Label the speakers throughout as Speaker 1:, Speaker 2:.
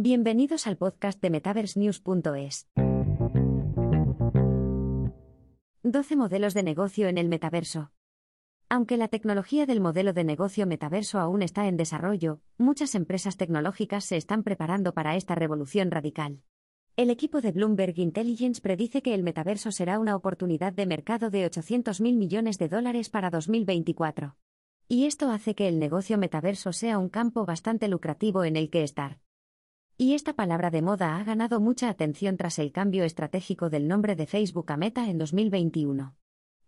Speaker 1: Bienvenidos al podcast de MetaverseNews.es. 12 modelos de negocio en el metaverso. Aunque la tecnología del modelo de negocio metaverso aún está en desarrollo, muchas empresas tecnológicas se están preparando para esta revolución radical. El equipo de Bloomberg Intelligence predice que el metaverso será una oportunidad de mercado de 800.000 millones de dólares para 2024. Y esto hace que el negocio metaverso sea un campo bastante lucrativo en el que estar. Y esta palabra de moda ha ganado mucha atención tras el cambio estratégico del nombre de Facebook a Meta en 2021.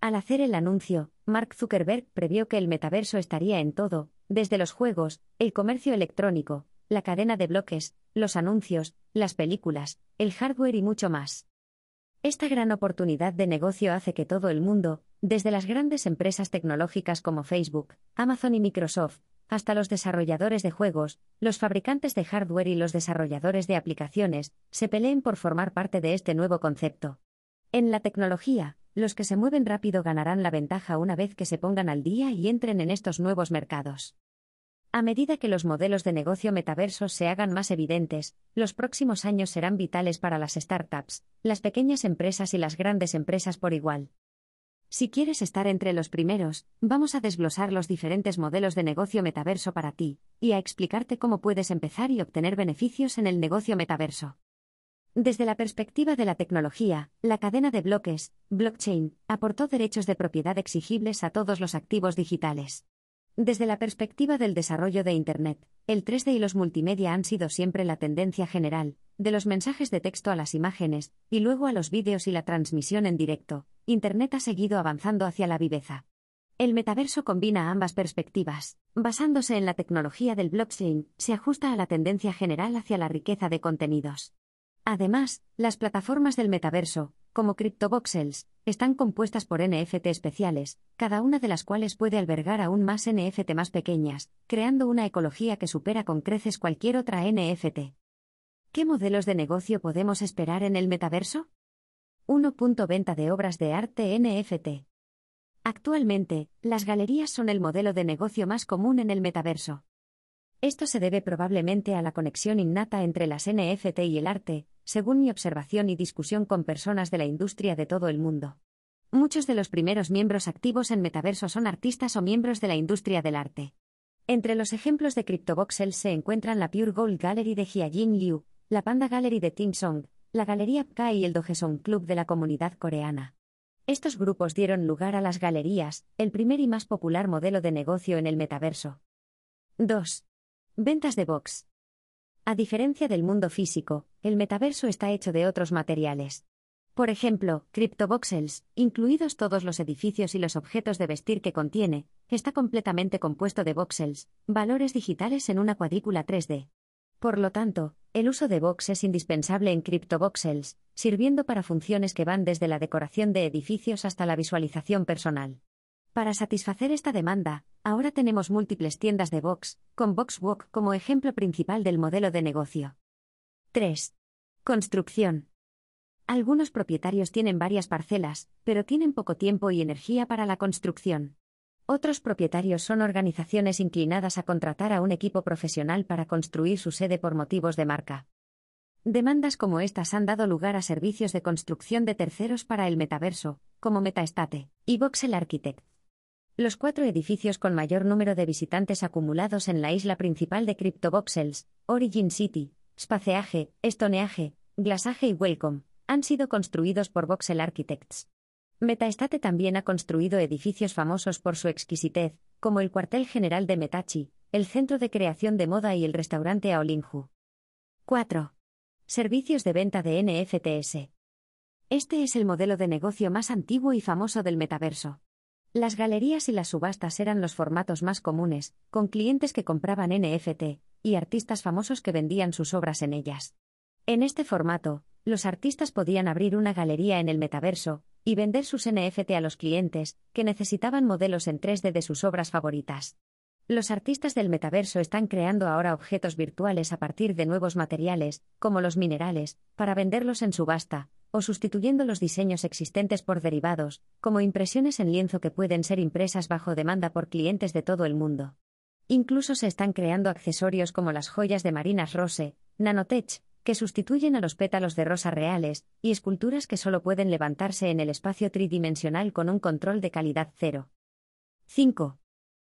Speaker 1: Al hacer el anuncio, Mark Zuckerberg previó que el metaverso estaría en todo, desde los juegos, el comercio electrónico, la cadena de bloques, los anuncios, las películas, el hardware y mucho más. Esta gran oportunidad de negocio hace que todo el mundo, desde las grandes empresas tecnológicas como Facebook, Amazon y Microsoft, hasta los desarrolladores de juegos, los fabricantes de hardware y los desarrolladores de aplicaciones, se peleen por formar parte de este nuevo concepto. En la tecnología, los que se mueven rápido ganarán la ventaja una vez que se pongan al día y entren en estos nuevos mercados. A medida que los modelos de negocio metaversos se hagan más evidentes, los próximos años serán vitales para las startups, las pequeñas empresas y las grandes empresas por igual. Si quieres estar entre los primeros, vamos a desglosar los diferentes modelos de negocio metaverso para ti, y a explicarte cómo puedes empezar y obtener beneficios en el negocio metaverso. Desde la perspectiva de la tecnología, la cadena de bloques, blockchain, aportó derechos de propiedad exigibles a todos los activos digitales. Desde la perspectiva del desarrollo de Internet, el 3D y los multimedia han sido siempre la tendencia general, de los mensajes de texto a las imágenes, y luego a los vídeos y la transmisión en directo, Internet ha seguido avanzando hacia la viveza. El metaverso combina ambas perspectivas. Basándose en la tecnología del blockchain, se ajusta a la tendencia general hacia la riqueza de contenidos. Además, las plataformas del metaverso, como CryptoVoxels, están compuestas por NFT especiales, cada una de las cuales puede albergar aún más NFT más pequeñas, creando una ecología que supera con creces cualquier otra NFT. ¿Qué modelos de negocio podemos esperar en el metaverso? 1. Venta de obras de arte NFT. Actualmente, las galerías son el modelo de negocio más común en el metaverso. Esto se debe probablemente a la conexión innata entre las NFT y el arte, según mi observación y discusión con personas de la industria de todo el mundo. Muchos de los primeros miembros activos en Metaverso son artistas o miembros de la industria del arte. Entre los ejemplos de CryptoVoxels se encuentran la Pure Gold Gallery de Hyajin Liu, la Panda Gallery de Tim Song, la Galería PK y el Dogesong Club de la comunidad coreana. Estos grupos dieron lugar a las galerías, el primer y más popular modelo de negocio en el metaverso. 2. Ventas de box. A diferencia del mundo físico, el metaverso está hecho de otros materiales. Por ejemplo, CryptoVoxels, incluidos todos los edificios y los objetos de vestir que contiene, está completamente compuesto de voxels, valores digitales en una cuadrícula 3D. Por lo tanto, el uso de box es indispensable en CryptoVoxels, sirviendo para funciones que van desde la decoración de edificios hasta la visualización personal. Para satisfacer esta demanda, ahora tenemos múltiples tiendas de box, con BoxWalk como ejemplo principal del modelo de negocio. 3. Construcción. Algunos propietarios tienen varias parcelas, pero tienen poco tiempo y energía para la construcción. Otros propietarios son organizaciones inclinadas a contratar a un equipo profesional para construir su sede por motivos de marca. Demandas como estas han dado lugar a servicios de construcción de terceros para el metaverso, como Metaestate y Voxel Architect. Los cuatro edificios con mayor número de visitantes acumulados en la isla principal de CryptoVoxels, Origin City, Spaceage, Stoneage, Glassage y Welcome, han sido construidos por Voxel Architects. Metaestate también ha construido edificios famosos por su exquisitez, como el cuartel general de Metachi, el centro de creación de moda y el restaurante Aolinju. 4. Servicios de venta de NFTs. Este es el modelo de negocio más antiguo y famoso del metaverso. Las galerías y las subastas eran los formatos más comunes, con clientes que compraban NFT, y artistas famosos que vendían sus obras en ellas. En este formato, los artistas podían abrir una galería en el metaverso, y vender sus NFT a los clientes, que necesitaban modelos en 3D de sus obras favoritas. Los artistas del metaverso están creando ahora objetos virtuales a partir de nuevos materiales, como los minerales, para venderlos en subasta, o sustituyendo los diseños existentes por derivados, como impresiones en lienzo que pueden ser impresas bajo demanda por clientes de todo el mundo. Incluso se están creando accesorios como las joyas de Marinas Rose, Nanotech, que sustituyen a los pétalos de rosa reales, y esculturas que solo pueden levantarse en el espacio tridimensional con un control de calidad cero. 5.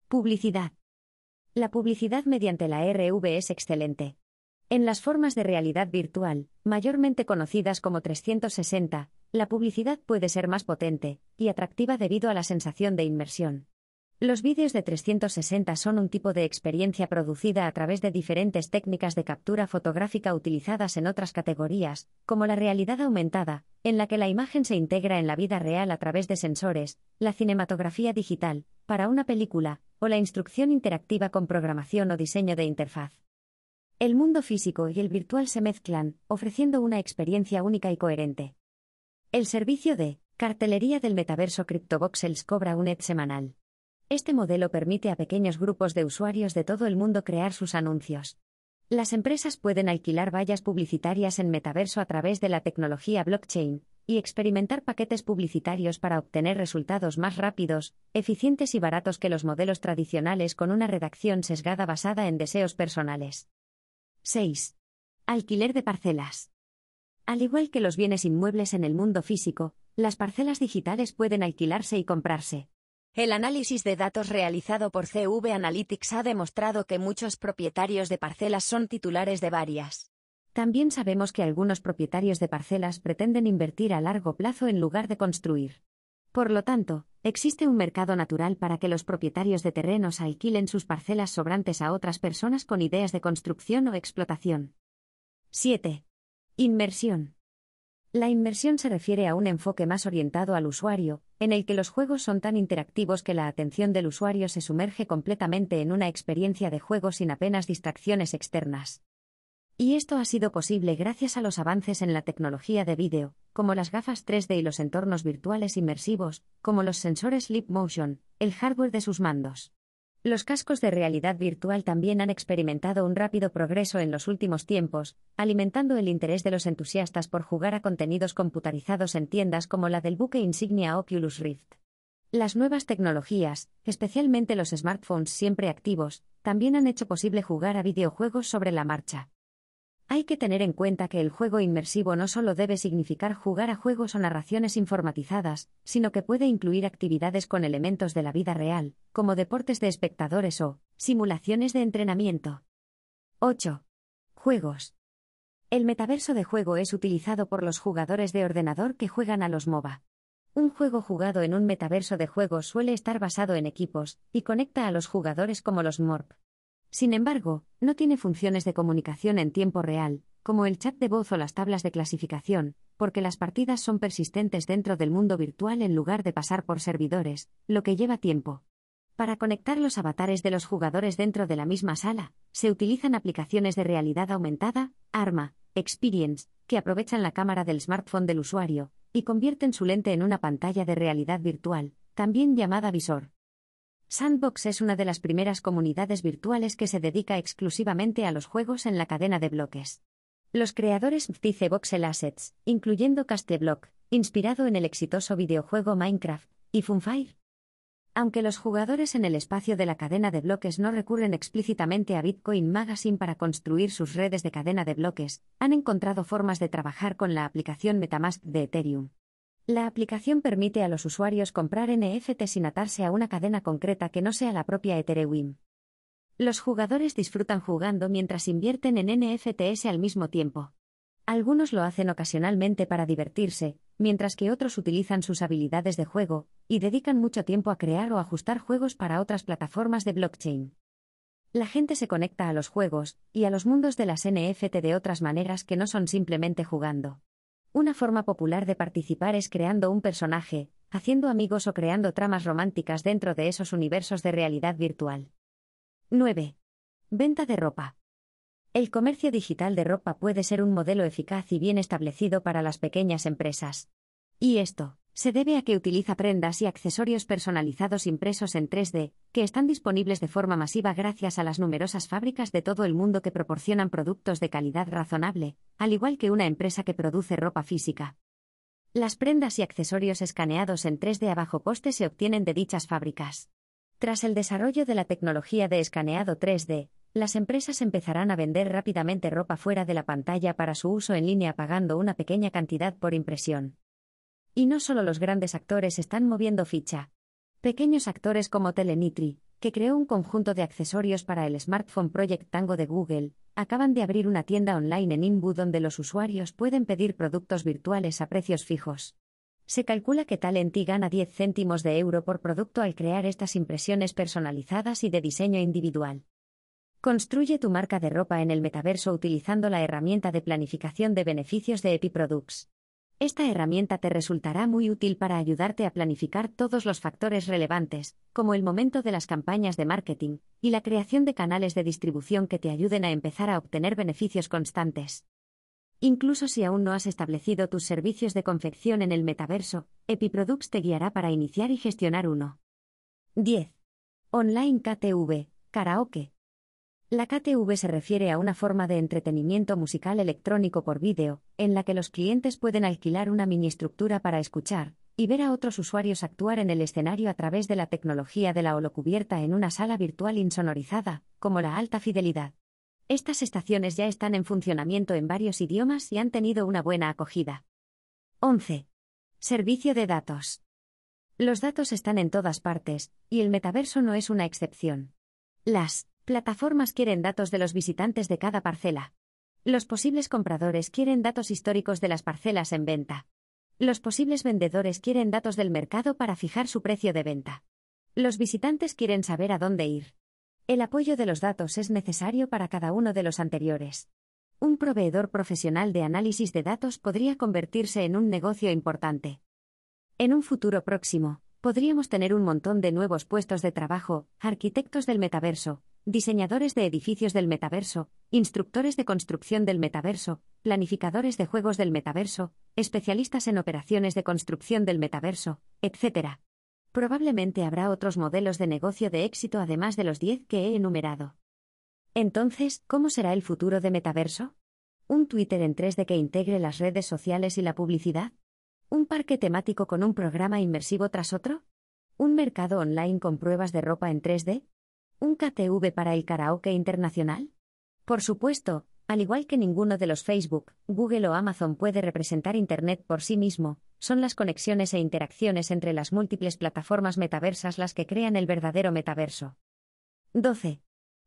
Speaker 1: Publicidad. La publicidad mediante la RV es excelente. En las formas de realidad virtual, mayormente conocidas como 360, la publicidad puede ser más potente y atractiva debido a la sensación de inmersión. Los vídeos de 360 son un tipo de experiencia producida a través de diferentes técnicas de captura fotográfica utilizadas en otras categorías, como la realidad aumentada, en la que la imagen se integra en la vida real a través de sensores, la cinematografía digital, para una película, o la instrucción interactiva con programación o diseño de interfaz. El mundo físico y el virtual se mezclan, ofreciendo una experiencia única y coherente. El servicio de cartelería del metaverso CryptoVoxels cobra un ed semanal. Este modelo permite a pequeños grupos de usuarios de todo el mundo crear sus anuncios. Las empresas pueden alquilar vallas publicitarias en metaverso a través de la tecnología blockchain y experimentar paquetes publicitarios para obtener resultados más rápidos, eficientes y baratos que los modelos tradicionales con una redacción sesgada basada en deseos personales. 6. Alquiler de parcelas. Al igual que los bienes inmuebles en el mundo físico, las parcelas digitales pueden alquilarse y comprarse. El análisis de datos realizado por CV Analytics ha demostrado que muchos propietarios de parcelas son titulares de varias. También sabemos que algunos propietarios de parcelas pretenden invertir a largo plazo en lugar de construir. Por lo tanto, existe un mercado natural para que los propietarios de terrenos alquilen sus parcelas sobrantes a otras personas con ideas de construcción o explotación. 7. Inmersión. La inmersión se refiere a un enfoque más orientado al usuario, en el que los juegos son tan interactivos que la atención del usuario se sumerge completamente en una experiencia de juego sin apenas distracciones externas. Y esto ha sido posible gracias a los avances en la tecnología de vídeo, como las gafas 3D y los entornos virtuales inmersivos, como los sensores Leap Motion, el hardware de sus mandos. Los cascos de realidad virtual también han experimentado un rápido progreso en los últimos tiempos, alimentando el interés de los entusiastas por jugar a contenidos computarizados en tiendas como la del buque insignia Oculus Rift. Las nuevas tecnologías, especialmente los smartphones siempre activos, también han hecho posible jugar a videojuegos sobre la marcha. Hay que tener en cuenta que el juego inmersivo no solo debe significar jugar a juegos o narraciones informatizadas, sino que puede incluir actividades con elementos de la vida real, como deportes de espectadores o simulaciones de entrenamiento. 8. Juegos. El metaverso de juego es utilizado por los jugadores de ordenador que juegan a los MOBA. Un juego jugado en un metaverso de juegos suele estar basado en equipos, y conecta a los jugadores como los MORP. Sin embargo, no tiene funciones de comunicación en tiempo real, como el chat de voz o las tablas de clasificación, porque las partidas son persistentes dentro del mundo virtual en lugar de pasar por servidores, lo que lleva tiempo. Para conectar los avatares de los jugadores dentro de la misma sala, se utilizan aplicaciones de realidad aumentada, ARMA, Experience, que aprovechan la cámara del smartphone del usuario y convierten su lente en una pantalla de realidad virtual, también llamada visor. Sandbox es una de las primeras comunidades virtuales que se dedica exclusivamente a los juegos en la cadena de bloques. Los creadores dice Voxel Assets, incluyendo Casteblock, inspirado en el exitoso videojuego Minecraft, y Funfire. Aunque los jugadores en el espacio de la cadena de bloques no recurren explícitamente a Bitcoin Magazine para construir sus redes de cadena de bloques, han encontrado formas de trabajar con la aplicación Metamask de Ethereum. La aplicación permite a los usuarios comprar NFT sin atarse a una cadena concreta que no sea la propia Ethereum. Los jugadores disfrutan jugando mientras invierten en NFTs al mismo tiempo. Algunos lo hacen ocasionalmente para divertirse, mientras que otros utilizan sus habilidades de juego y dedican mucho tiempo a crear o ajustar juegos para otras plataformas de blockchain. La gente se conecta a los juegos y a los mundos de las NFT de otras maneras que no son simplemente jugando. Una forma popular de participar es creando un personaje, haciendo amigos o creando tramas románticas dentro de esos universos de realidad virtual. 9. Venta de ropa. El comercio digital de ropa puede ser un modelo eficaz y bien establecido para las pequeñas empresas. Y esto, se debe a que utiliza prendas y accesorios personalizados impresos en 3D, que están disponibles de forma masiva gracias a las numerosas fábricas de todo el mundo que proporcionan productos de calidad razonable, al igual que una empresa que produce ropa física. Las prendas y accesorios escaneados en 3D a bajo coste se obtienen de dichas fábricas. Tras el desarrollo de la tecnología de escaneado 3D, las empresas empezarán a vender rápidamente ropa fuera de la pantalla para su uso en línea pagando una pequeña cantidad por impresión. Y no solo los grandes actores están moviendo ficha. Pequeños actores como Telenitri, que creó un conjunto de accesorios para el smartphone Project Tango de Google, acaban de abrir una tienda online en Inbu donde los usuarios pueden pedir productos virtuales a precios fijos. Se calcula que Talenti gana 10 céntimos de euro por producto al crear estas impresiones personalizadas y de diseño individual. Construye tu marca de ropa en el metaverso utilizando la herramienta de planificación de beneficios de EpiProducts. Esta herramienta te resultará muy útil para ayudarte a planificar todos los factores relevantes, como el momento de las campañas de marketing, y la creación de canales de distribución que te ayuden a empezar a obtener beneficios constantes. Incluso si aún no has establecido tus servicios de confección en el metaverso, EpiProducts te guiará para iniciar y gestionar uno. 10. Online KTV, karaoke. La KTV se refiere a una forma de entretenimiento musical electrónico por vídeo, en la que los clientes pueden alquilar una mini estructura para escuchar y ver a otros usuarios actuar en el escenario a través de la tecnología de la holocubierta en una sala virtual insonorizada, como la alta fidelidad. Estas estaciones ya están en funcionamiento en varios idiomas y han tenido una buena acogida. 11. Servicio de datos. Los datos están en todas partes, y el metaverso no es una excepción. Las Plataformas quieren datos de los visitantes de cada parcela. Los posibles compradores quieren datos históricos de las parcelas en venta. Los posibles vendedores quieren datos del mercado para fijar su precio de venta. Los visitantes quieren saber a dónde ir. El apoyo de los datos es necesario para cada uno de los anteriores. Un proveedor profesional de análisis de datos podría convertirse en un negocio importante. En un futuro próximo, podríamos tener un montón de nuevos puestos de trabajo, arquitectos del metaverso, diseñadores de edificios del metaverso, instructores de construcción del metaverso, planificadores de juegos del metaverso, especialistas en operaciones de construcción del metaverso, etc. Probablemente habrá otros modelos de negocio de éxito además de los 10 que he enumerado. Entonces, ¿cómo será el futuro de metaverso? ¿Un Twitter en 3D que integre las redes sociales y la publicidad? ¿Un parque temático con un programa inmersivo tras otro? ¿Un mercado online con pruebas de ropa en 3D? ¿Un KTV para el karaoke internacional? Por supuesto, al igual que ninguno de los Facebook, Google o Amazon puede representar Internet por sí mismo, son las conexiones e interacciones entre las múltiples plataformas metaversas las que crean el verdadero metaverso. 12.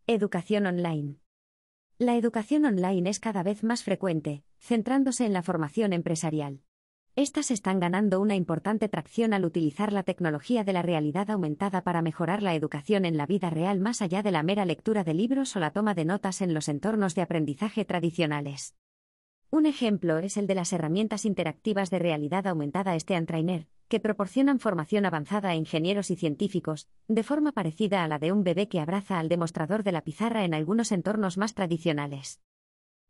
Speaker 1: Educación online. La educación online es cada vez más frecuente, centrándose en la formación empresarial. Estas están ganando una importante tracción al utilizar la tecnología de la realidad aumentada para mejorar la educación en la vida real más allá de la mera lectura de libros o la toma de notas en los entornos de aprendizaje tradicionales. Un ejemplo es el de las herramientas interactivas de realidad aumentada Stean Trainer, que proporcionan formación avanzada a ingenieros y científicos, de forma parecida a la de un bebé que abraza al demostrador de la pizarra en algunos entornos más tradicionales.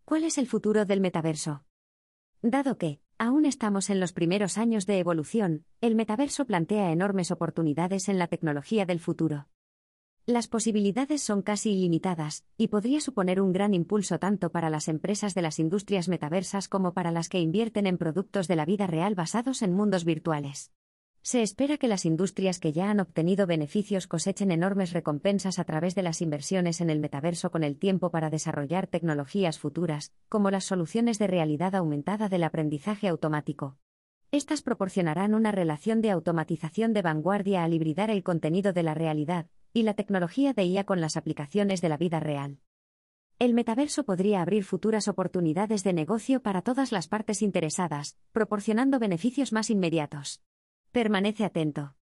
Speaker 1: ¿Cuál es el futuro del metaverso? Dado que, Aún estamos en los primeros años de evolución, el metaverso plantea enormes oportunidades en la tecnología del futuro. Las posibilidades son casi ilimitadas, y podría suponer un gran impulso tanto para las empresas de las industrias metaversas como para las que invierten en productos de la vida real basados en mundos virtuales. Se espera que las industrias que ya han obtenido beneficios cosechen enormes recompensas a través de las inversiones en el metaverso con el tiempo para desarrollar tecnologías futuras, como las soluciones de realidad aumentada del aprendizaje automático. Estas proporcionarán una relación de automatización de vanguardia al hibridar el contenido de la realidad y la tecnología de IA con las aplicaciones de la vida real. El metaverso podría abrir futuras oportunidades de negocio para todas las partes interesadas, proporcionando beneficios más inmediatos. Permanece atento.